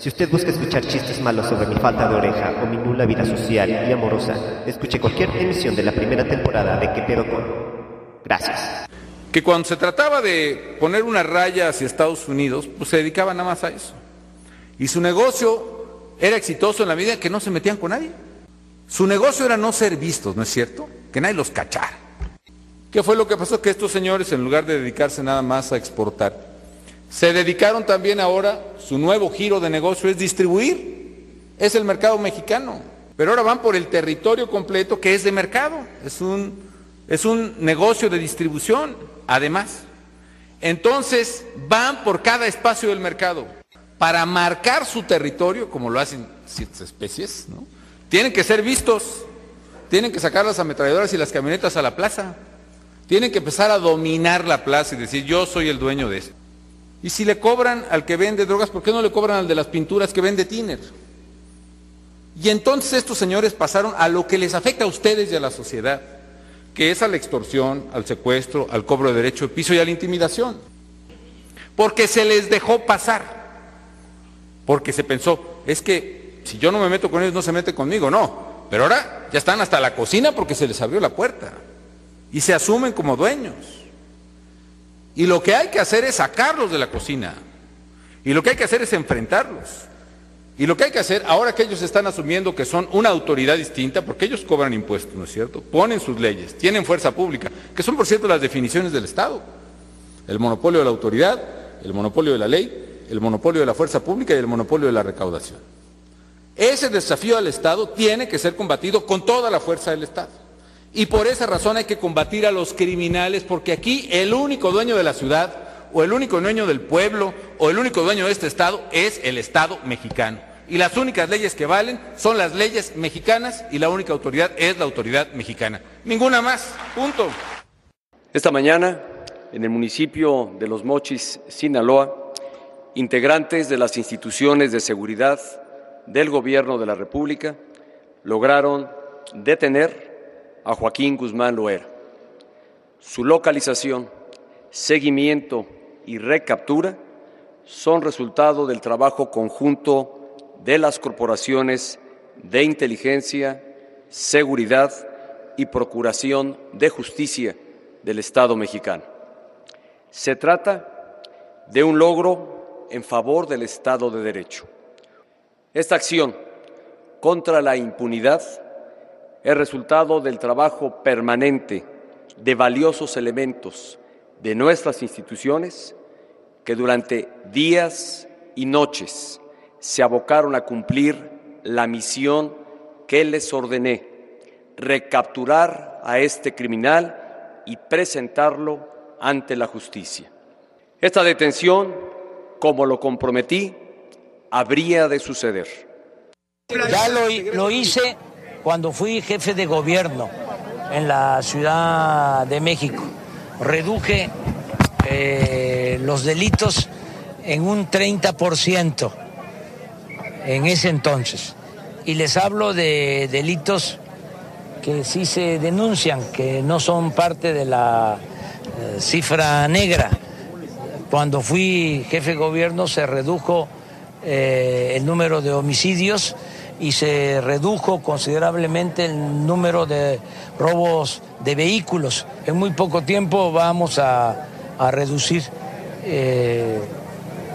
Si usted busca escuchar chistes malos sobre mi falta de oreja o mi nula vida social y amorosa, escuche cualquier emisión de la primera temporada de ¿Qué pedo con? Gracias. Que cuando se trataba de poner una raya hacia Estados Unidos, pues se dedicaba nada más a eso. Y su negocio era exitoso en la medida que no se metían con nadie. Su negocio era no ser vistos, ¿no es cierto? Que nadie los cachara. ¿Qué fue lo que pasó? Que estos señores, en lugar de dedicarse nada más a exportar, se dedicaron también ahora, su nuevo giro de negocio es distribuir, es el mercado mexicano, pero ahora van por el territorio completo que es de mercado, es un, es un negocio de distribución, además. Entonces van por cada espacio del mercado. Para marcar su territorio, como lo hacen ciertas especies, tienen que ser vistos, tienen que sacar las ametralladoras y las camionetas a la plaza, tienen que empezar a dominar la plaza y decir yo soy el dueño de esto. Y si le cobran al que vende drogas, ¿por qué no le cobran al de las pinturas que vende Tiner? Y entonces estos señores pasaron a lo que les afecta a ustedes y a la sociedad, que es a la extorsión, al secuestro, al cobro de derecho de piso y a la intimidación. Porque se les dejó pasar. Porque se pensó, es que si yo no me meto con ellos, no se mete conmigo. No, pero ahora ya están hasta la cocina porque se les abrió la puerta. Y se asumen como dueños. Y lo que hay que hacer es sacarlos de la cocina. Y lo que hay que hacer es enfrentarlos. Y lo que hay que hacer, ahora que ellos están asumiendo que son una autoridad distinta, porque ellos cobran impuestos, ¿no es cierto? Ponen sus leyes, tienen fuerza pública, que son, por cierto, las definiciones del Estado. El monopolio de la autoridad, el monopolio de la ley, el monopolio de la fuerza pública y el monopolio de la recaudación. Ese desafío al Estado tiene que ser combatido con toda la fuerza del Estado. Y por esa razón hay que combatir a los criminales, porque aquí el único dueño de la ciudad, o el único dueño del pueblo, o el único dueño de este Estado es el Estado mexicano. Y las únicas leyes que valen son las leyes mexicanas y la única autoridad es la autoridad mexicana. Ninguna más. Punto. Esta mañana, en el municipio de Los Mochis, Sinaloa, integrantes de las instituciones de seguridad del Gobierno de la República lograron detener a Joaquín Guzmán Loera. Su localización, seguimiento y recaptura son resultado del trabajo conjunto de las corporaciones de inteligencia, seguridad y procuración de justicia del Estado mexicano. Se trata de un logro en favor del Estado de Derecho. Esta acción contra la impunidad es resultado del trabajo permanente de valiosos elementos de nuestras instituciones que durante días y noches se abocaron a cumplir la misión que les ordené, recapturar a este criminal y presentarlo ante la justicia. Esta detención, como lo comprometí, habría de suceder. Ya lo, lo hice cuando fui jefe de gobierno en la Ciudad de México. Reduje eh, los delitos en un 30% en ese entonces. Y les hablo de delitos que sí se denuncian, que no son parte de la eh, cifra negra. Cuando fui jefe de gobierno se redujo eh, el número de homicidios y se redujo considerablemente el número de robos de vehículos. En muy poco tiempo vamos a, reducir eh,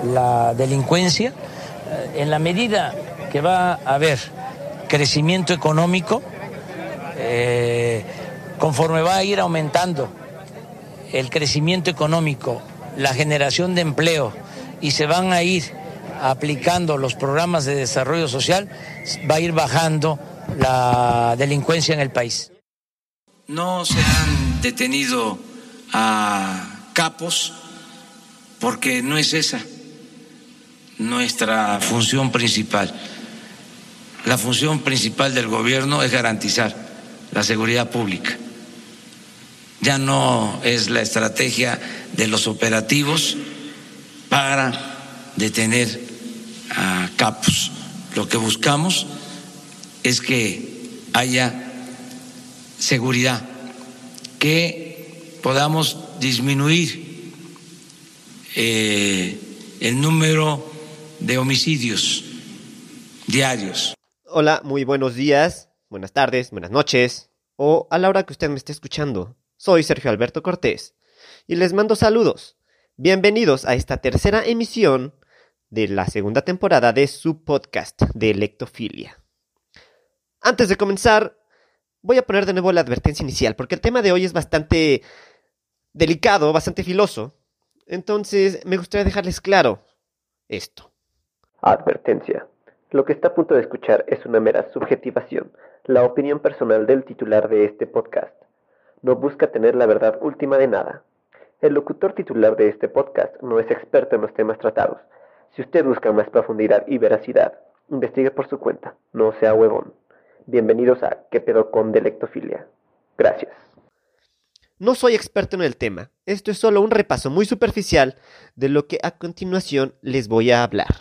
la delincuencia. Eh, en la medida que va a haber crecimiento económico, eh, conforme va a ir aumentando el crecimiento económico, la generación de empleo y se van a ir aplicando los programas de desarrollo social, va a ir bajando la delincuencia en el país. No se han detenido a capos porque no es esa nuestra función principal. La función principal del gobierno es garantizar la seguridad pública. Ya no es la estrategia de los operativos para detener a capos. Lo que buscamos es que haya seguridad, que podamos disminuir eh, el número de homicidios diarios. Hola, muy buenos días, buenas tardes, buenas noches, o a la hora que usted me esté escuchando. Soy Sergio Alberto Cortés y les mando saludos. Bienvenidos a esta tercera emisión de la segunda temporada de su podcast de Electofilia. Antes de comenzar, voy a poner de nuevo la advertencia inicial, porque el tema de hoy es bastante delicado, bastante filoso. Entonces, me gustaría dejarles claro esto. Advertencia. Lo que está a punto de escuchar es una mera subjetivación, la opinión personal del titular de este podcast. No busca tener la verdad última de nada. El locutor titular de este podcast no es experto en los temas tratados. Si usted busca más profundidad y veracidad, investigue por su cuenta, no sea huevón. Bienvenidos a ¿Qué pedo con Delectofilia? Gracias. No soy experto en el tema, esto es solo un repaso muy superficial de lo que a continuación les voy a hablar.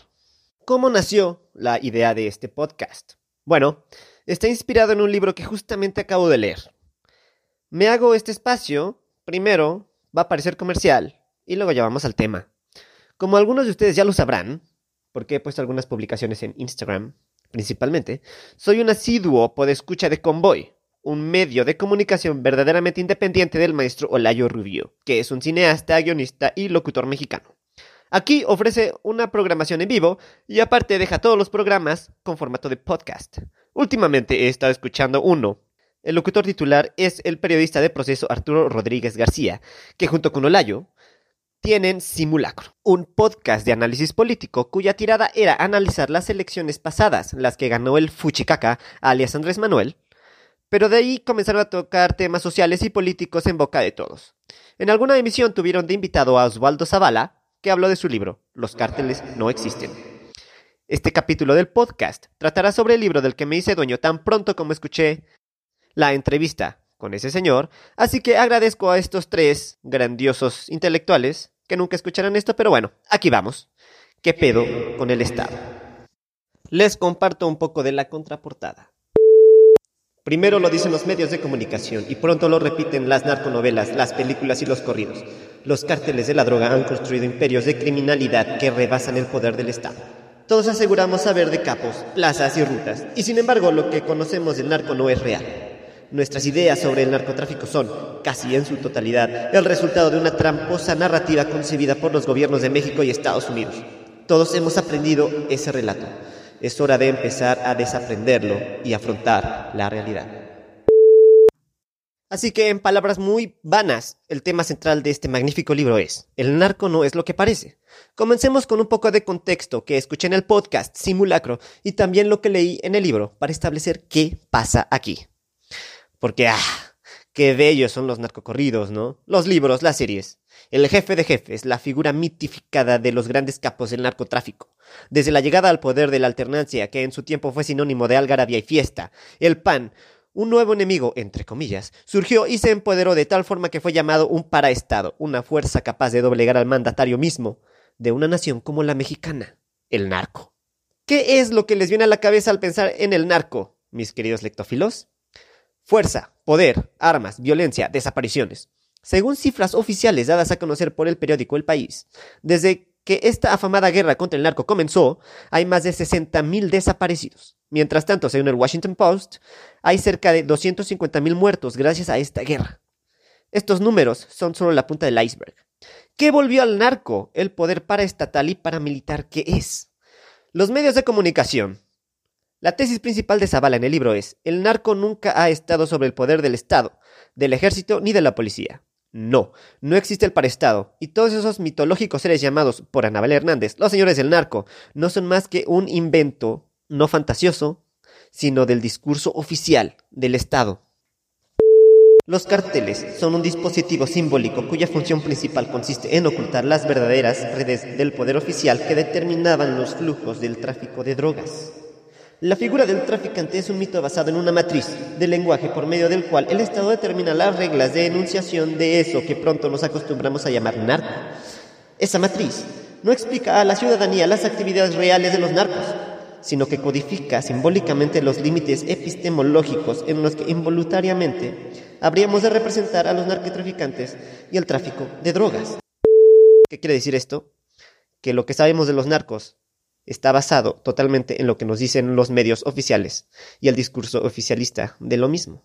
¿Cómo nació la idea de este podcast? Bueno, está inspirado en un libro que justamente acabo de leer. Me hago este espacio, primero va a parecer comercial y luego ya vamos al tema. Como algunos de ustedes ya lo sabrán, porque he puesto algunas publicaciones en Instagram, principalmente, soy un asiduo escucha de Convoy, un medio de comunicación verdaderamente independiente del maestro Olayo Rubio, que es un cineasta, guionista y locutor mexicano. Aquí ofrece una programación en vivo y aparte deja todos los programas con formato de podcast. Últimamente he estado escuchando uno. El locutor titular es el periodista de proceso Arturo Rodríguez García, que junto con Olayo tienen Simulacro, un podcast de análisis político cuya tirada era analizar las elecciones pasadas, las que ganó el Fuchicaca, alias Andrés Manuel, pero de ahí comenzaron a tocar temas sociales y políticos en boca de todos. En alguna emisión tuvieron de invitado a Osvaldo Zavala, que habló de su libro, Los cárteles no existen. Este capítulo del podcast tratará sobre el libro del que me hice dueño tan pronto como escuché la entrevista con ese señor, así que agradezco a estos tres grandiosos intelectuales que nunca escucharán esto, pero bueno, aquí vamos. ¿Qué pedo con el Estado? Les comparto un poco de la contraportada. Primero lo dicen los medios de comunicación y pronto lo repiten las narconovelas, las películas y los corridos. Los cárteles de la droga han construido imperios de criminalidad que rebasan el poder del Estado. Todos aseguramos saber de capos, plazas y rutas, y sin embargo lo que conocemos del narco no es real. Nuestras ideas sobre el narcotráfico son, casi en su totalidad, el resultado de una tramposa narrativa concebida por los gobiernos de México y Estados Unidos. Todos hemos aprendido ese relato. Es hora de empezar a desaprenderlo y afrontar la realidad. Así que, en palabras muy vanas, el tema central de este magnífico libro es, el narco no es lo que parece. Comencemos con un poco de contexto que escuché en el podcast Simulacro y también lo que leí en el libro para establecer qué pasa aquí. Porque, ah, qué bellos son los narcocorridos, ¿no? Los libros, las series. El jefe de jefes, la figura mitificada de los grandes capos del narcotráfico. Desde la llegada al poder de la alternancia, que en su tiempo fue sinónimo de algarabía y fiesta, el PAN, un nuevo enemigo, entre comillas, surgió y se empoderó de tal forma que fue llamado un paraestado, una fuerza capaz de doblegar al mandatario mismo de una nación como la mexicana, el narco. ¿Qué es lo que les viene a la cabeza al pensar en el narco, mis queridos lectófilos? Fuerza, poder, armas, violencia, desapariciones. Según cifras oficiales dadas a conocer por el periódico El País, desde que esta afamada guerra contra el narco comenzó, hay más de 60.000 desaparecidos. Mientras tanto, según el Washington Post, hay cerca de 250.000 muertos gracias a esta guerra. Estos números son solo la punta del iceberg. ¿Qué volvió al narco el poder paraestatal y paramilitar que es? Los medios de comunicación, la tesis principal de Zavala en el libro es, el narco nunca ha estado sobre el poder del Estado, del ejército ni de la policía. No, no existe el parestado, y todos esos mitológicos seres llamados por Anabel Hernández, los señores del narco, no son más que un invento, no fantasioso, sino del discurso oficial del Estado. Los carteles son un dispositivo simbólico cuya función principal consiste en ocultar las verdaderas redes del poder oficial que determinaban los flujos del tráfico de drogas. La figura del traficante es un mito basado en una matriz de lenguaje por medio del cual el Estado determina las reglas de enunciación de eso que pronto nos acostumbramos a llamar narco. Esa matriz no explica a la ciudadanía las actividades reales de los narcos, sino que codifica simbólicamente los límites epistemológicos en los que involuntariamente habríamos de representar a los narcotraficantes y el tráfico de drogas. ¿Qué quiere decir esto? Que lo que sabemos de los narcos está basado totalmente en lo que nos dicen los medios oficiales y el discurso oficialista de lo mismo.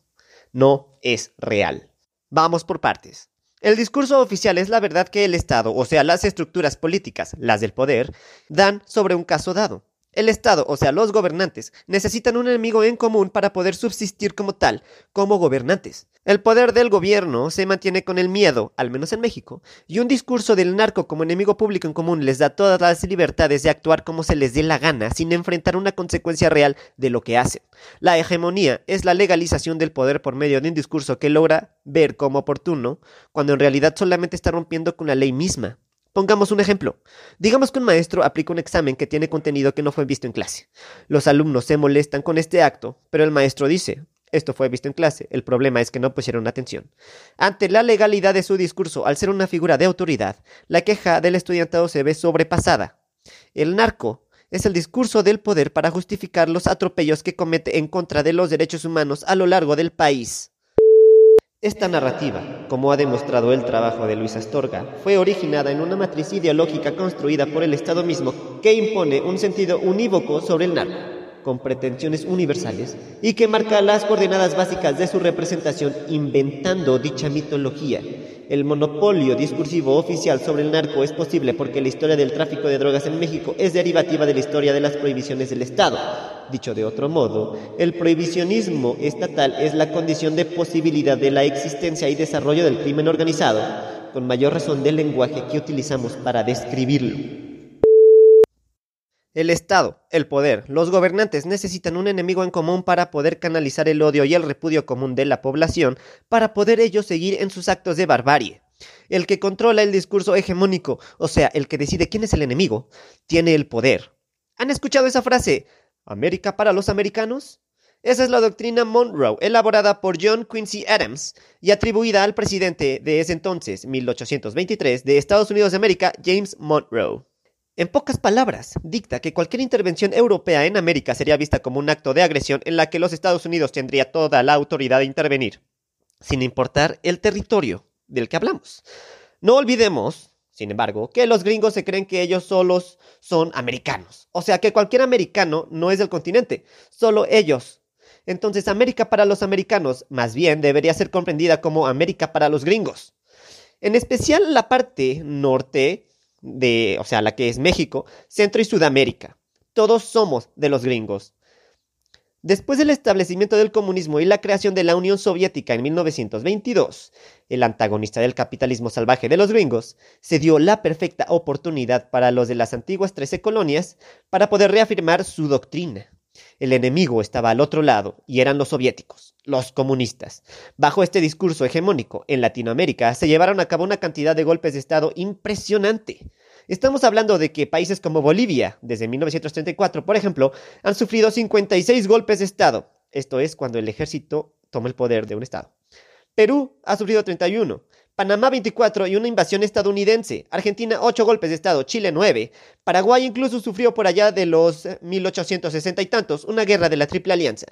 No es real. Vamos por partes. El discurso oficial es la verdad que el Estado, o sea, las estructuras políticas, las del poder, dan sobre un caso dado. El Estado, o sea, los gobernantes, necesitan un enemigo en común para poder subsistir como tal, como gobernantes. El poder del gobierno se mantiene con el miedo, al menos en México, y un discurso del narco como enemigo público en común les da todas las libertades de actuar como se les dé la gana sin enfrentar una consecuencia real de lo que hacen. La hegemonía es la legalización del poder por medio de un discurso que logra ver como oportuno, cuando en realidad solamente está rompiendo con la ley misma. Pongamos un ejemplo. Digamos que un maestro aplica un examen que tiene contenido que no fue visto en clase. Los alumnos se molestan con este acto, pero el maestro dice, esto fue visto en clase, el problema es que no pusieron atención. Ante la legalidad de su discurso, al ser una figura de autoridad, la queja del estudiantado se ve sobrepasada. El narco es el discurso del poder para justificar los atropellos que comete en contra de los derechos humanos a lo largo del país. Esta narrativa, como ha demostrado el trabajo de Luis Astorga, fue originada en una matriz ideológica construida por el Estado mismo que impone un sentido unívoco sobre el narco, con pretensiones universales, y que marca las coordenadas básicas de su representación inventando dicha mitología el monopolio discursivo oficial sobre el narco es posible porque la historia del tráfico de drogas en México es derivativa de la historia de las prohibiciones del Estado. Dicho de otro modo, el prohibicionismo estatal es la condición de posibilidad de la existencia y desarrollo del crimen organizado, con mayor razón del lenguaje que utilizamos para describirlo. El Estado, el poder, los gobernantes necesitan un enemigo en común para poder canalizar el odio y el repudio común de la población, para poder ellos seguir en sus actos de barbarie. El que controla el discurso hegemónico, o sea, el que decide quién es el enemigo, tiene el poder. ¿Han escuchado esa frase? ¿América para los americanos? Esa es la doctrina Monroe, elaborada por John Quincy Adams y atribuida al presidente de ese entonces, 1823, de Estados Unidos de América, James Monroe. En pocas palabras, dicta que cualquier intervención europea en América sería vista como un acto de agresión en la que los Estados Unidos tendría toda la autoridad de intervenir, sin importar el territorio del que hablamos. No olvidemos, sin embargo, que los gringos se creen que ellos solos son americanos, o sea que cualquier americano no es del continente, solo ellos. Entonces América para los americanos más bien debería ser comprendida como América para los gringos. En especial la parte norte de, o sea, la que es México, Centro y Sudamérica. Todos somos de los gringos. Después del establecimiento del comunismo y la creación de la Unión Soviética en 1922, el antagonista del capitalismo salvaje de los gringos, se dio la perfecta oportunidad para los de las antiguas trece colonias para poder reafirmar su doctrina. El enemigo estaba al otro lado y eran los soviéticos, los comunistas. Bajo este discurso hegemónico, en Latinoamérica se llevaron a cabo una cantidad de golpes de Estado impresionante. Estamos hablando de que países como Bolivia, desde 1934, por ejemplo, han sufrido 56 golpes de Estado. Esto es cuando el ejército toma el poder de un Estado. Perú ha sufrido 31, Panamá 24 y una invasión estadounidense. Argentina 8 golpes de Estado, Chile 9. Paraguay incluso sufrió por allá de los 1860 y tantos una guerra de la Triple Alianza.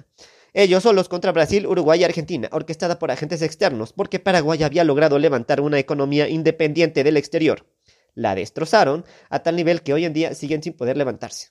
Ellos solos contra Brasil, Uruguay y Argentina, orquestada por agentes externos, porque Paraguay había logrado levantar una economía independiente del exterior. La destrozaron a tal nivel que hoy en día siguen sin poder levantarse.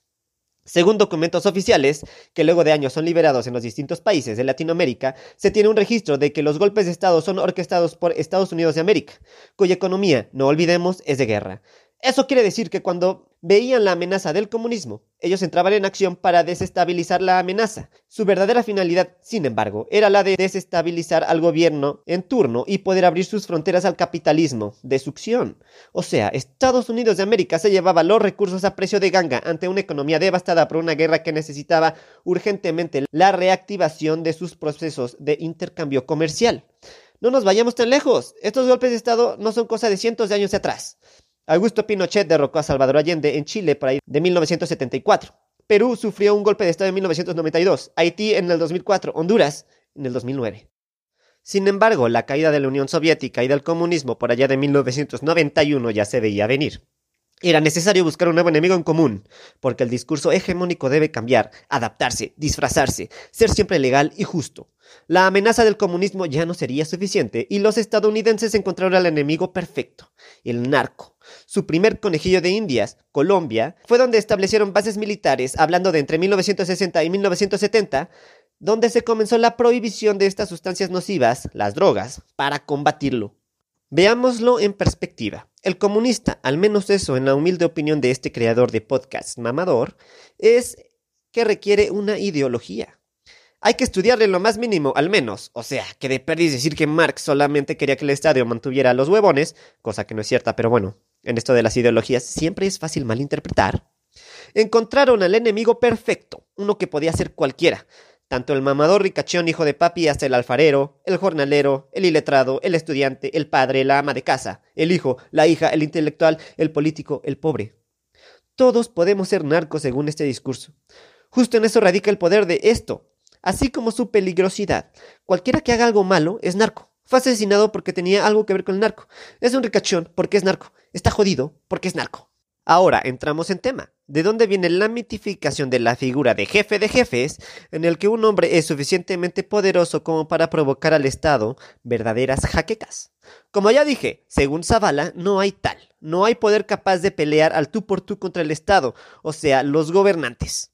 Según documentos oficiales, que luego de años son liberados en los distintos países de Latinoamérica, se tiene un registro de que los golpes de Estado son orquestados por Estados Unidos de América, cuya economía, no olvidemos, es de guerra. Eso quiere decir que cuando veían la amenaza del comunismo, ellos entraban en acción para desestabilizar la amenaza. Su verdadera finalidad, sin embargo, era la de desestabilizar al gobierno en turno y poder abrir sus fronteras al capitalismo de succión. O sea, Estados Unidos de América se llevaba los recursos a precio de ganga ante una economía devastada por una guerra que necesitaba urgentemente la reactivación de sus procesos de intercambio comercial. No nos vayamos tan lejos. Estos golpes de Estado no son cosa de cientos de años atrás. Augusto Pinochet derrocó a Salvador Allende en Chile por ahí de 1974. Perú sufrió un golpe de Estado en 1992, Haití en el 2004, Honduras en el 2009. Sin embargo, la caída de la Unión Soviética y del comunismo por allá de 1991 ya se veía venir. Era necesario buscar un nuevo enemigo en común, porque el discurso hegemónico debe cambiar, adaptarse, disfrazarse, ser siempre legal y justo. La amenaza del comunismo ya no sería suficiente y los estadounidenses encontraron al enemigo perfecto, el narco. Su primer conejillo de indias, Colombia, fue donde establecieron bases militares, hablando de entre 1960 y 1970, donde se comenzó la prohibición de estas sustancias nocivas, las drogas, para combatirlo. Veámoslo en perspectiva. El comunista, al menos eso en la humilde opinión de este creador de podcast mamador, es que requiere una ideología. Hay que estudiarle lo más mínimo, al menos. O sea, que de perdiz decir que Marx solamente quería que el Estado mantuviera a los huevones, cosa que no es cierta, pero bueno, en esto de las ideologías siempre es fácil malinterpretar. Encontraron al enemigo perfecto, uno que podía ser cualquiera, tanto el mamador ricachón hijo de papi hasta el alfarero, el jornalero, el iletrado, el estudiante, el padre, la ama de casa, el hijo, la hija, el intelectual, el político, el pobre. Todos podemos ser narcos según este discurso. Justo en eso radica el poder de esto, así como su peligrosidad. Cualquiera que haga algo malo es narco. Fue asesinado porque tenía algo que ver con el narco. Es un ricachón porque es narco. Está jodido porque es narco. Ahora entramos en tema. ¿De dónde viene la mitificación de la figura de jefe de jefes en el que un hombre es suficientemente poderoso como para provocar al Estado verdaderas jaquecas? Como ya dije, según Zavala, no hay tal, no hay poder capaz de pelear al tú por tú contra el Estado, o sea, los gobernantes.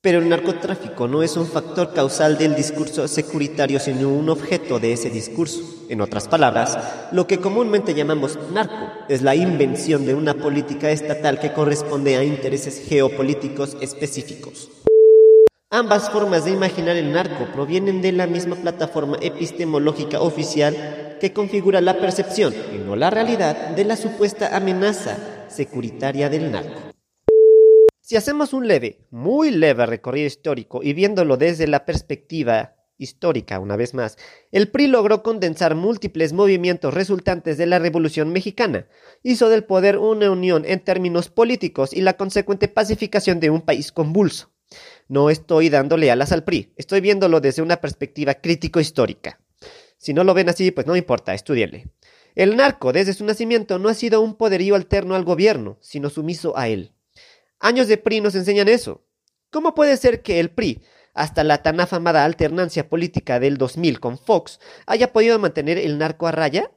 Pero el narcotráfico no es un factor causal del discurso securitario, sino un objeto de ese discurso. En otras palabras, lo que comúnmente llamamos narco es la invención de una política estatal que corresponde a intereses geopolíticos específicos. Ambas formas de imaginar el narco provienen de la misma plataforma epistemológica oficial que configura la percepción, y no la realidad, de la supuesta amenaza securitaria del narco. Si hacemos un leve, muy leve recorrido histórico y viéndolo desde la perspectiva histórica, una vez más, el PRI logró condensar múltiples movimientos resultantes de la Revolución Mexicana, hizo del poder una unión en términos políticos y la consecuente pacificación de un país convulso. No estoy dándole alas al PRI, estoy viéndolo desde una perspectiva crítico-histórica. Si no lo ven así, pues no importa, estudienle. El narco, desde su nacimiento, no ha sido un poderío alterno al gobierno, sino sumiso a él. Años de PRI nos enseñan eso. ¿Cómo puede ser que el PRI, hasta la tan afamada alternancia política del 2000 con Fox, haya podido mantener el narco a raya?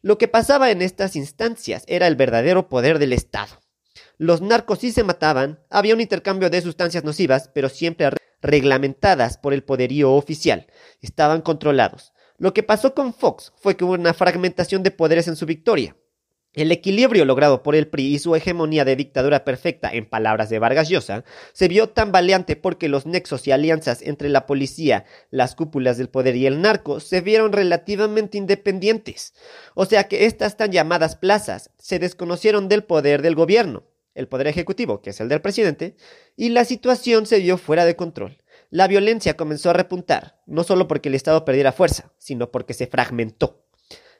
Lo que pasaba en estas instancias era el verdadero poder del Estado. Los narcos sí se mataban, había un intercambio de sustancias nocivas, pero siempre reglamentadas por el poderío oficial. Estaban controlados. Lo que pasó con Fox fue que hubo una fragmentación de poderes en su victoria. El equilibrio logrado por el PRI y su hegemonía de dictadura perfecta, en palabras de Vargas Llosa, se vio tan valiente porque los nexos y alianzas entre la policía, las cúpulas del poder y el narco se vieron relativamente independientes. O sea que estas tan llamadas plazas se desconocieron del poder del gobierno, el poder ejecutivo, que es el del presidente, y la situación se vio fuera de control. La violencia comenzó a repuntar, no solo porque el Estado perdiera fuerza, sino porque se fragmentó.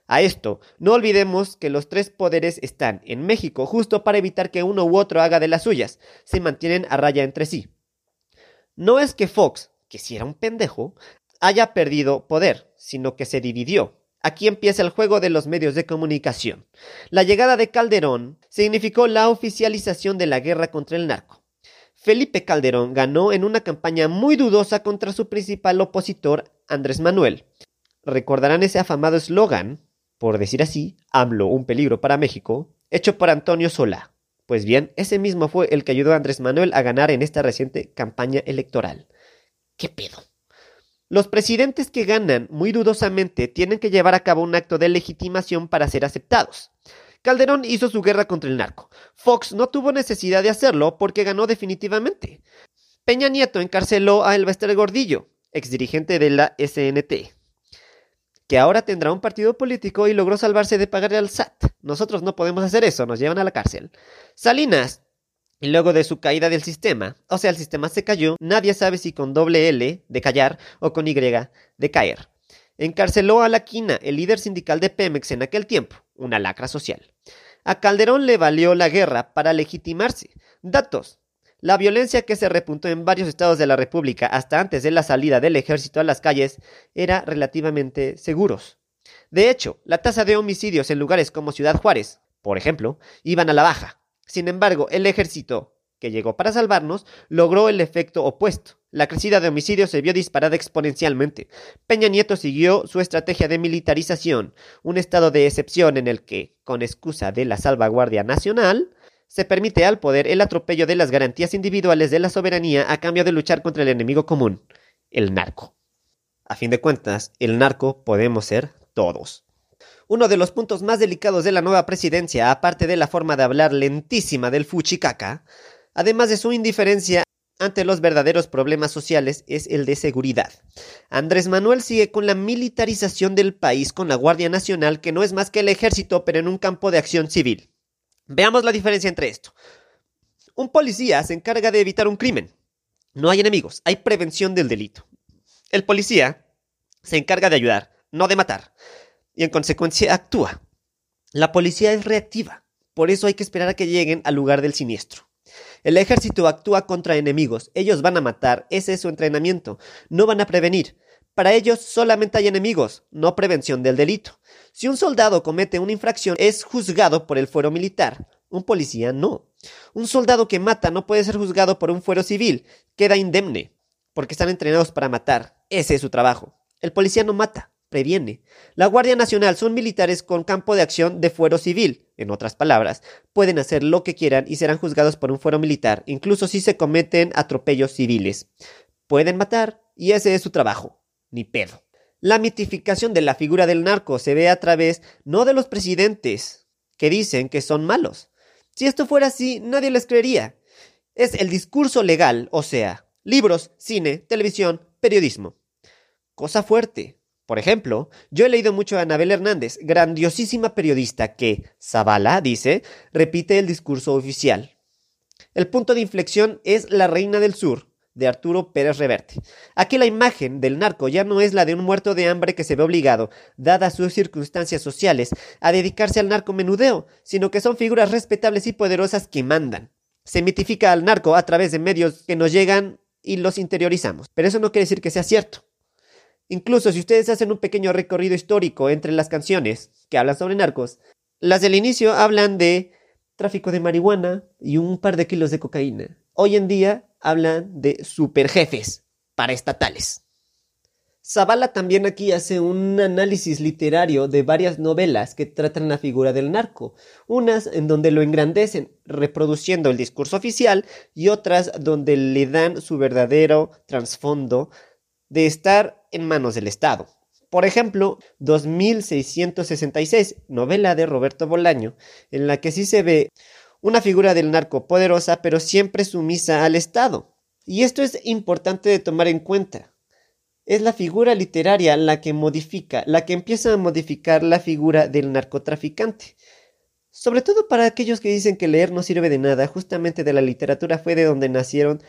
A esto, no olvidemos que los tres poderes están en México justo para evitar que uno u otro haga de las suyas, se mantienen a raya entre sí. No es que Fox, que si era un pendejo, haya perdido poder, sino que se dividió. Aquí empieza el juego de los medios de comunicación. La llegada de Calderón significó la oficialización de la guerra contra el narco. Felipe Calderón ganó en una campaña muy dudosa contra su principal opositor, Andrés Manuel. Recordarán ese afamado eslogan, por decir así, AMLO, un peligro para México, hecho por Antonio Solá. Pues bien, ese mismo fue el que ayudó a Andrés Manuel a ganar en esta reciente campaña electoral. ¿Qué pedo? Los presidentes que ganan muy dudosamente tienen que llevar a cabo un acto de legitimación para ser aceptados. Calderón hizo su guerra contra el narco. Fox no tuvo necesidad de hacerlo porque ganó definitivamente. Peña Nieto encarceló a Elvester Gordillo, exdirigente de la SNT que ahora tendrá un partido político y logró salvarse de pagarle al SAT. Nosotros no podemos hacer eso, nos llevan a la cárcel. Salinas, y luego de su caída del sistema, o sea, el sistema se cayó, nadie sabe si con doble L de callar o con Y de caer. encarceló a La Quina, el líder sindical de Pemex en aquel tiempo, una lacra social. A Calderón le valió la guerra para legitimarse. Datos. La violencia que se repuntó en varios estados de la República hasta antes de la salida del ejército a las calles era relativamente seguros. De hecho, la tasa de homicidios en lugares como Ciudad Juárez, por ejemplo, iban a la baja. Sin embargo, el ejército, que llegó para salvarnos, logró el efecto opuesto. La crecida de homicidios se vio disparada exponencialmente. Peña Nieto siguió su estrategia de militarización, un estado de excepción en el que, con excusa de la salvaguardia nacional, se permite al poder el atropello de las garantías individuales de la soberanía a cambio de luchar contra el enemigo común, el narco. A fin de cuentas, el narco podemos ser todos. Uno de los puntos más delicados de la nueva presidencia, aparte de la forma de hablar lentísima del fuchicaca, además de su indiferencia ante los verdaderos problemas sociales, es el de seguridad. Andrés Manuel sigue con la militarización del país con la Guardia Nacional, que no es más que el ejército, pero en un campo de acción civil. Veamos la diferencia entre esto. Un policía se encarga de evitar un crimen. No hay enemigos, hay prevención del delito. El policía se encarga de ayudar, no de matar. Y en consecuencia actúa. La policía es reactiva. Por eso hay que esperar a que lleguen al lugar del siniestro. El ejército actúa contra enemigos. Ellos van a matar. Ese es su entrenamiento. No van a prevenir. Para ellos solamente hay enemigos, no prevención del delito. Si un soldado comete una infracción, es juzgado por el fuero militar. Un policía no. Un soldado que mata no puede ser juzgado por un fuero civil. Queda indemne, porque están entrenados para matar. Ese es su trabajo. El policía no mata, previene. La Guardia Nacional son militares con campo de acción de fuero civil. En otras palabras, pueden hacer lo que quieran y serán juzgados por un fuero militar, incluso si se cometen atropellos civiles. Pueden matar y ese es su trabajo ni pedo. La mitificación de la figura del narco se ve a través no de los presidentes, que dicen que son malos. Si esto fuera así, nadie les creería. Es el discurso legal, o sea, libros, cine, televisión, periodismo. Cosa fuerte. Por ejemplo, yo he leído mucho a Anabel Hernández, grandiosísima periodista que, Zavala dice, repite el discurso oficial. El punto de inflexión es La Reina del Sur, de Arturo Pérez Reverte. Aquí la imagen del narco ya no es la de un muerto de hambre que se ve obligado, dadas sus circunstancias sociales, a dedicarse al narcomenudeo, sino que son figuras respetables y poderosas que mandan. Se mitifica al narco a través de medios que nos llegan y los interiorizamos. Pero eso no quiere decir que sea cierto. Incluso si ustedes hacen un pequeño recorrido histórico entre las canciones que hablan sobre narcos, las del inicio hablan de tráfico de marihuana y un par de kilos de cocaína. Hoy en día hablan de superjefes paraestatales. Zavala también aquí hace un análisis literario de varias novelas que tratan la figura del narco, unas en donde lo engrandecen reproduciendo el discurso oficial y otras donde le dan su verdadero trasfondo de estar en manos del Estado. Por ejemplo, 2666, novela de Roberto Bolaño, en la que sí se ve una figura del narco poderosa pero siempre sumisa al Estado. Y esto es importante de tomar en cuenta. Es la figura literaria la que modifica, la que empieza a modificar la figura del narcotraficante. Sobre todo para aquellos que dicen que leer no sirve de nada, justamente de la literatura fue de donde nacieron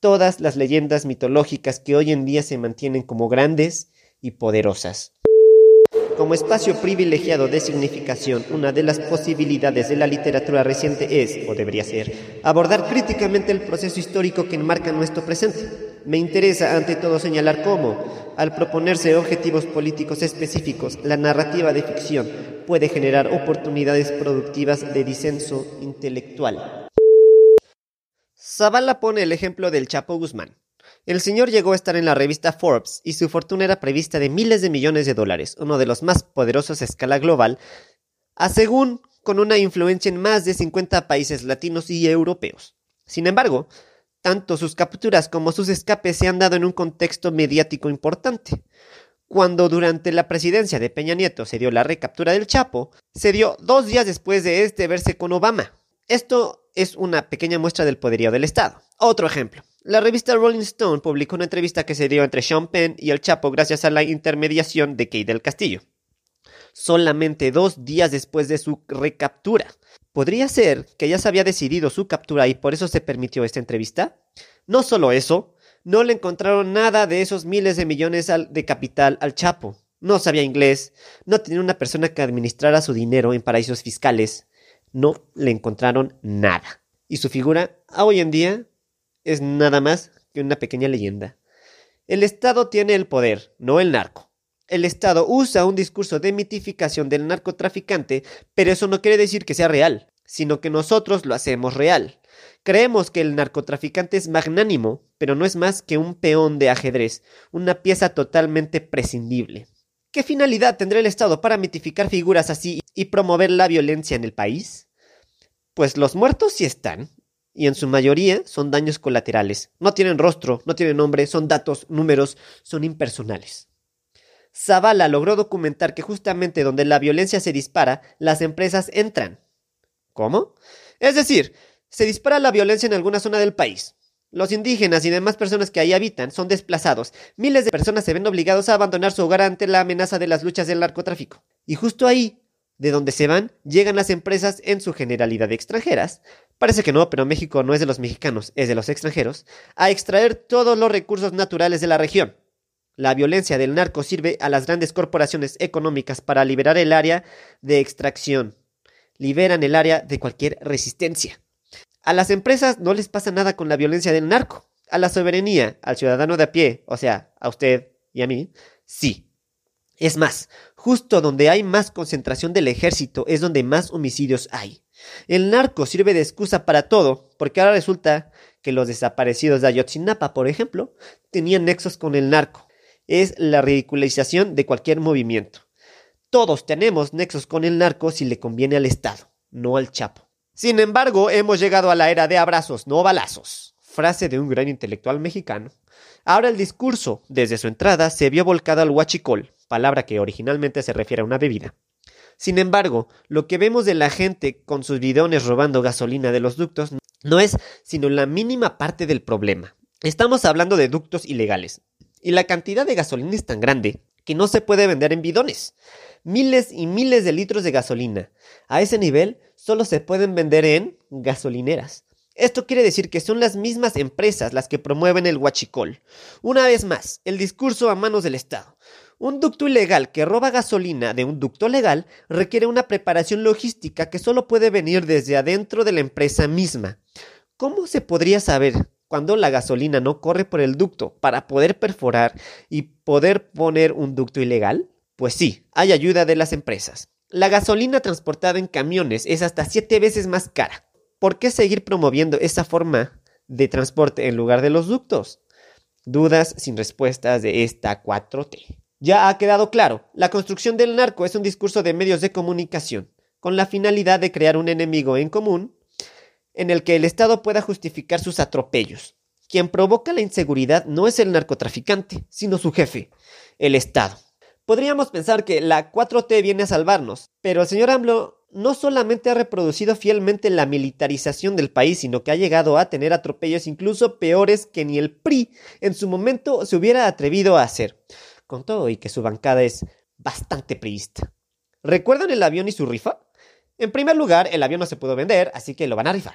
todas las leyendas mitológicas que hoy en día se mantienen como grandes y poderosas. Como espacio privilegiado de significación, una de las posibilidades de la literatura reciente es, o debería ser, abordar críticamente el proceso histórico que enmarca nuestro presente. Me interesa ante todo señalar cómo, al proponerse objetivos políticos específicos, la narrativa de ficción puede generar oportunidades productivas de disenso intelectual. Zavala pone el ejemplo del Chapo Guzmán. El señor llegó a estar en la revista Forbes y su fortuna era prevista de miles de millones de dólares, uno de los más poderosos a escala global, a según con una influencia en más de 50 países latinos y europeos. Sin embargo, tanto sus capturas como sus escapes se han dado en un contexto mediático importante. Cuando durante la presidencia de Peña Nieto se dio la recaptura del Chapo, se dio dos días después de este verse con Obama. Esto es una pequeña muestra del poderío del Estado. Otro ejemplo. La revista Rolling Stone publicó una entrevista que se dio entre Sean Penn y el Chapo gracias a la intermediación de Kay del Castillo. Solamente dos días después de su recaptura. ¿Podría ser que ya se había decidido su captura y por eso se permitió esta entrevista? No solo eso, no le encontraron nada de esos miles de millones de capital al Chapo. no sabía inglés, no tenía una persona que administrara su dinero en paraísos fiscales. No le encontraron nada. Y su figura, hoy en día, es nada más que una pequeña leyenda. El Estado tiene el poder, no el narco. El Estado usa un discurso de mitificación del narcotraficante, pero eso no quiere decir que sea real, sino que nosotros lo hacemos real. Creemos que el narcotraficante es magnánimo, pero no es más que un peón de ajedrez, una pieza totalmente prescindible. ¿Qué finalidad tendrá el Estado para mitificar figuras así y promover la violencia en el país? Pues los muertos sí están, y en su mayoría son daños colaterales. No tienen rostro, no tienen nombre, son datos, números, son impersonales. Zavala logró documentar que justamente donde la violencia se dispara, las empresas entran. ¿Cómo? Es decir, se dispara la violencia en alguna zona del país. Los indígenas y demás personas que ahí habitan son desplazados. Miles de personas se ven obligados a abandonar su hogar ante la amenaza de las luchas del narcotráfico. Y justo ahí, de donde se van, llegan las empresas en su generalidad extranjeras. Parece que no, pero México no es de los mexicanos, es de los extranjeros, a extraer todos los recursos naturales de la región. La violencia del narco sirve a las grandes corporaciones económicas para liberar el área de extracción. Liberan el área de cualquier resistencia. A las empresas no les pasa nada con la violencia del narco. A la soberanía, al ciudadano de a pie, o sea, a usted y a mí, sí. Es más, justo donde hay más concentración del ejército es donde más homicidios hay. El narco sirve de excusa para todo, porque ahora resulta que los desaparecidos de Ayotzinapa, por ejemplo, tenían nexos con el narco. Es la ridiculización de cualquier movimiento. Todos tenemos nexos con el narco si le conviene al Estado, no al Chapo. Sin embargo, hemos llegado a la era de abrazos, no balazos. Frase de un gran intelectual mexicano. Ahora el discurso, desde su entrada, se vio volcado al huachicol, palabra que originalmente se refiere a una bebida. Sin embargo, lo que vemos de la gente con sus bidones robando gasolina de los ductos no es sino la mínima parte del problema. Estamos hablando de ductos ilegales, y la cantidad de gasolina es tan grande que no se puede vender en bidones. Miles y miles de litros de gasolina. A ese nivel solo se pueden vender en gasolineras. Esto quiere decir que son las mismas empresas las que promueven el huachicol. Una vez más, el discurso a manos del Estado. Un ducto ilegal que roba gasolina de un ducto legal requiere una preparación logística que solo puede venir desde adentro de la empresa misma. ¿Cómo se podría saber cuando la gasolina no corre por el ducto para poder perforar y poder poner un ducto ilegal? Pues sí, hay ayuda de las empresas. La gasolina transportada en camiones es hasta siete veces más cara. ¿Por qué seguir promoviendo esa forma de transporte en lugar de los ductos? Dudas sin respuestas de esta 4T. Ya ha quedado claro, la construcción del narco es un discurso de medios de comunicación, con la finalidad de crear un enemigo en común en el que el Estado pueda justificar sus atropellos. Quien provoca la inseguridad no es el narcotraficante, sino su jefe, el Estado. Podríamos pensar que la 4T viene a salvarnos, pero el señor AMLO no solamente ha reproducido fielmente la militarización del país, sino que ha llegado a tener atropellos incluso peores que ni el PRI en su momento se hubiera atrevido a hacer, con todo y que su bancada es bastante priista. ¿Recuerdan el avión y su rifa? En primer lugar, el avión no se pudo vender, así que lo van a rifar.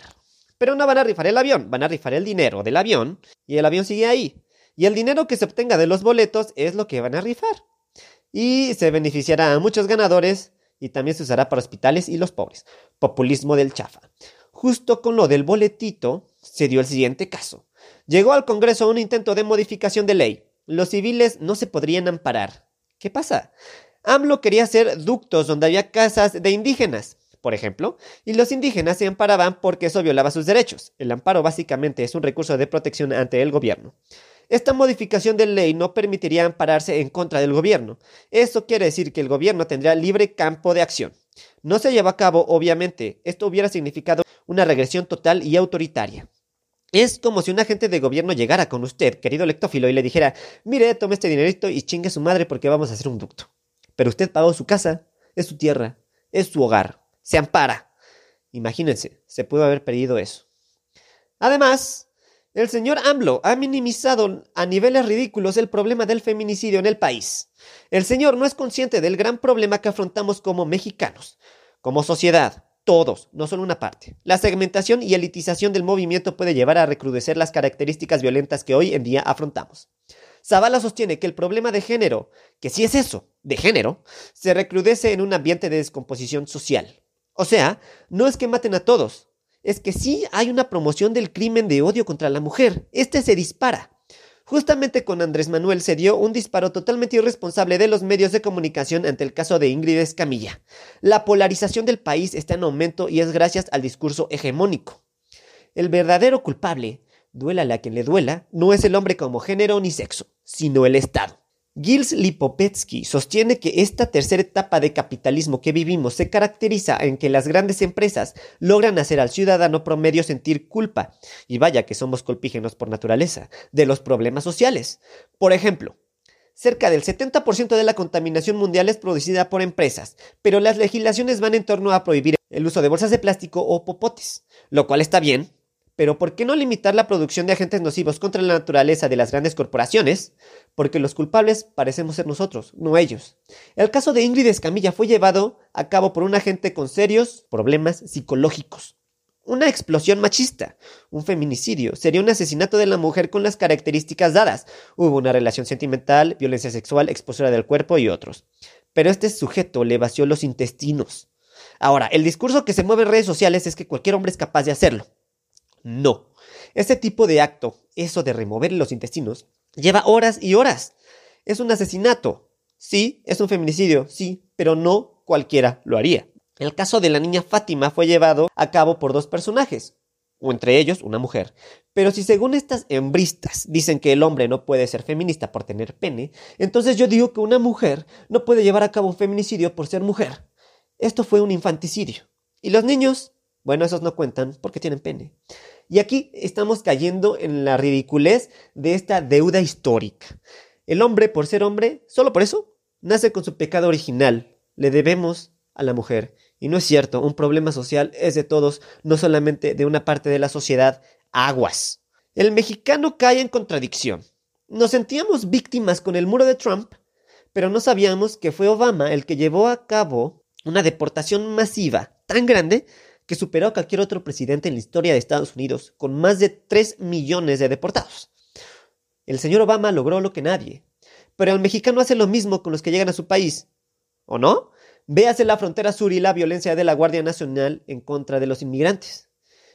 Pero no van a rifar el avión, van a rifar el dinero del avión y el avión sigue ahí. Y el dinero que se obtenga de los boletos es lo que van a rifar y se beneficiará a muchos ganadores y también se usará para hospitales y los pobres. Populismo del chafa. Justo con lo del boletito se dio el siguiente caso. Llegó al Congreso un intento de modificación de ley. Los civiles no se podrían amparar. ¿Qué pasa? AMLO quería hacer ductos donde había casas de indígenas, por ejemplo, y los indígenas se amparaban porque eso violaba sus derechos. El amparo básicamente es un recurso de protección ante el gobierno. Esta modificación de ley no permitiría ampararse en contra del gobierno. Eso quiere decir que el gobierno tendría libre campo de acción. No se lleva a cabo, obviamente. Esto hubiera significado una regresión total y autoritaria. Es como si un agente de gobierno llegara con usted, querido lectófilo, y le dijera, mire, tome este dinerito y chingue su madre porque vamos a hacer un ducto. Pero usted pagó su casa, es su tierra, es su hogar, se ampara. Imagínense, se pudo haber perdido eso. Además, el señor AMLO ha minimizado a niveles ridículos el problema del feminicidio en el país. El señor no es consciente del gran problema que afrontamos como mexicanos, como sociedad, todos, no solo una parte. La segmentación y elitización del movimiento puede llevar a recrudecer las características violentas que hoy en día afrontamos. Zavala sostiene que el problema de género, que sí es eso, de género, se recrudece en un ambiente de descomposición social. O sea, no es que maten a todos, es que sí hay una promoción del crimen de odio contra la mujer. Este se dispara. Justamente con Andrés Manuel se dio un disparo totalmente irresponsable de los medios de comunicación ante el caso de Ingrid Escamilla. La polarización del país está en aumento y es gracias al discurso hegemónico. El verdadero culpable, duélale a quien le duela, no es el hombre como género ni sexo, sino el Estado. Gils Lipopetsky sostiene que esta tercera etapa de capitalismo que vivimos se caracteriza en que las grandes empresas logran hacer al ciudadano promedio sentir culpa, y vaya que somos colpígenos por naturaleza, de los problemas sociales. Por ejemplo, Cerca del 70% de la contaminación mundial es producida por empresas, pero las legislaciones van en torno a prohibir el uso de bolsas de plástico o popotes, lo cual está bien, pero ¿por qué no limitar la producción de agentes nocivos contra la naturaleza de las grandes corporaciones? Porque los culpables parecemos ser nosotros, no ellos. El caso de Ingrid Escamilla fue llevado a cabo por un agente con serios problemas psicológicos. Una explosión machista, un feminicidio, sería un asesinato de la mujer con las características dadas. Hubo una relación sentimental, violencia sexual, exposura del cuerpo y otros. Pero este sujeto le vació los intestinos. Ahora, el discurso que se mueve en redes sociales es que cualquier hombre es capaz de hacerlo. No. Este tipo de acto, eso de remover los intestinos, lleva horas y horas. Es un asesinato. Sí, es un feminicidio, sí, pero no cualquiera lo haría. El caso de la niña Fátima fue llevado a cabo por dos personajes, o entre ellos una mujer. Pero si según estas hembristas dicen que el hombre no puede ser feminista por tener pene, entonces yo digo que una mujer no puede llevar a cabo un feminicidio por ser mujer. Esto fue un infanticidio. Y los niños, bueno, esos no cuentan porque tienen pene. Y aquí estamos cayendo en la ridiculez de esta deuda histórica. El hombre, por ser hombre, solo por eso, nace con su pecado original. Le debemos a la mujer. Y no es cierto, un problema social es de todos, no solamente de una parte de la sociedad. Aguas. El mexicano cae en contradicción. Nos sentíamos víctimas con el muro de Trump, pero no sabíamos que fue Obama el que llevó a cabo una deportación masiva tan grande que superó a cualquier otro presidente en la historia de Estados Unidos, con más de 3 millones de deportados. El señor Obama logró lo que nadie, pero el mexicano hace lo mismo con los que llegan a su país, ¿o no? Véase la frontera sur y la violencia de la Guardia Nacional en contra de los inmigrantes.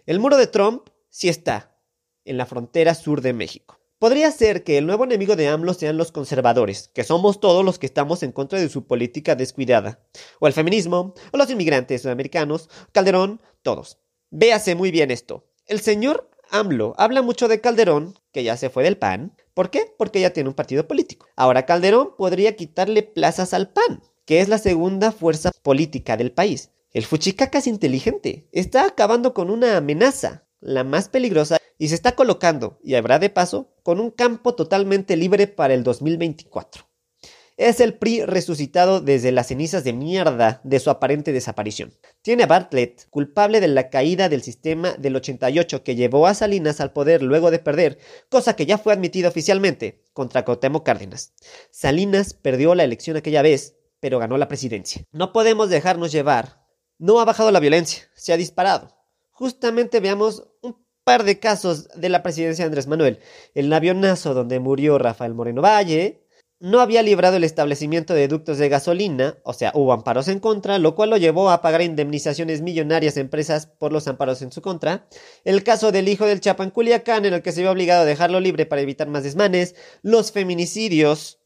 El muro de Trump sí está en la frontera sur de México. Podría ser que el nuevo enemigo de AMLO sean los conservadores, que somos todos los que estamos en contra de su política descuidada, o el feminismo, o los inmigrantes sudamericanos, Calderón, todos. Véase muy bien esto. El señor AMLO habla mucho de Calderón, que ya se fue del PAN. ¿Por qué? Porque ya tiene un partido político. Ahora Calderón podría quitarle plazas al PAN, que es la segunda fuerza política del país. El Fuchicaca es inteligente, está acabando con una amenaza, la más peligrosa y se está colocando, y habrá de paso, con un campo totalmente libre para el 2024. Es el PRI resucitado desde las cenizas de mierda de su aparente desaparición. Tiene a Bartlett culpable de la caída del sistema del 88 que llevó a Salinas al poder luego de perder, cosa que ya fue admitida oficialmente, contra Cotemo Cárdenas. Salinas perdió la elección aquella vez, pero ganó la presidencia. No podemos dejarnos llevar. No ha bajado la violencia, se ha disparado. Justamente veamos un par de casos de la presidencia de Andrés Manuel. El avionazo donde murió Rafael Moreno Valle. No había librado el establecimiento de ductos de gasolina, o sea, hubo amparos en contra, lo cual lo llevó a pagar indemnizaciones millonarias a empresas por los amparos en su contra. El caso del hijo del Chapa en Culiacán, en el que se vio obligado a dejarlo libre para evitar más desmanes. Los feminicidios.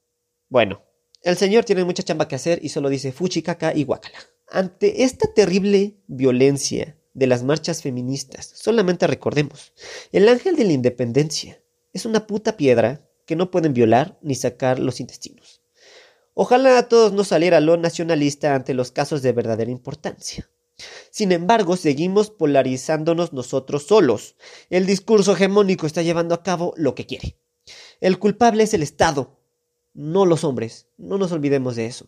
Bueno, el señor tiene mucha chamba que hacer y solo dice fuchi, caca y guacala. Ante esta terrible violencia, de las marchas feministas. Solamente recordemos, el ángel de la independencia es una puta piedra que no pueden violar ni sacar los intestinos. Ojalá a todos nos saliera lo nacionalista ante los casos de verdadera importancia. Sin embargo, seguimos polarizándonos nosotros solos. El discurso hegemónico está llevando a cabo lo que quiere. El culpable es el Estado, no los hombres. No nos olvidemos de eso.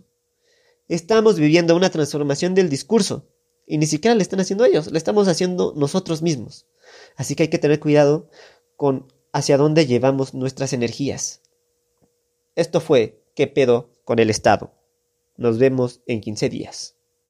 Estamos viviendo una transformación del discurso. Y ni siquiera le están haciendo ellos, le estamos haciendo nosotros mismos. Así que hay que tener cuidado con hacia dónde llevamos nuestras energías. Esto fue ¿Qué pedo con el Estado? Nos vemos en 15 días.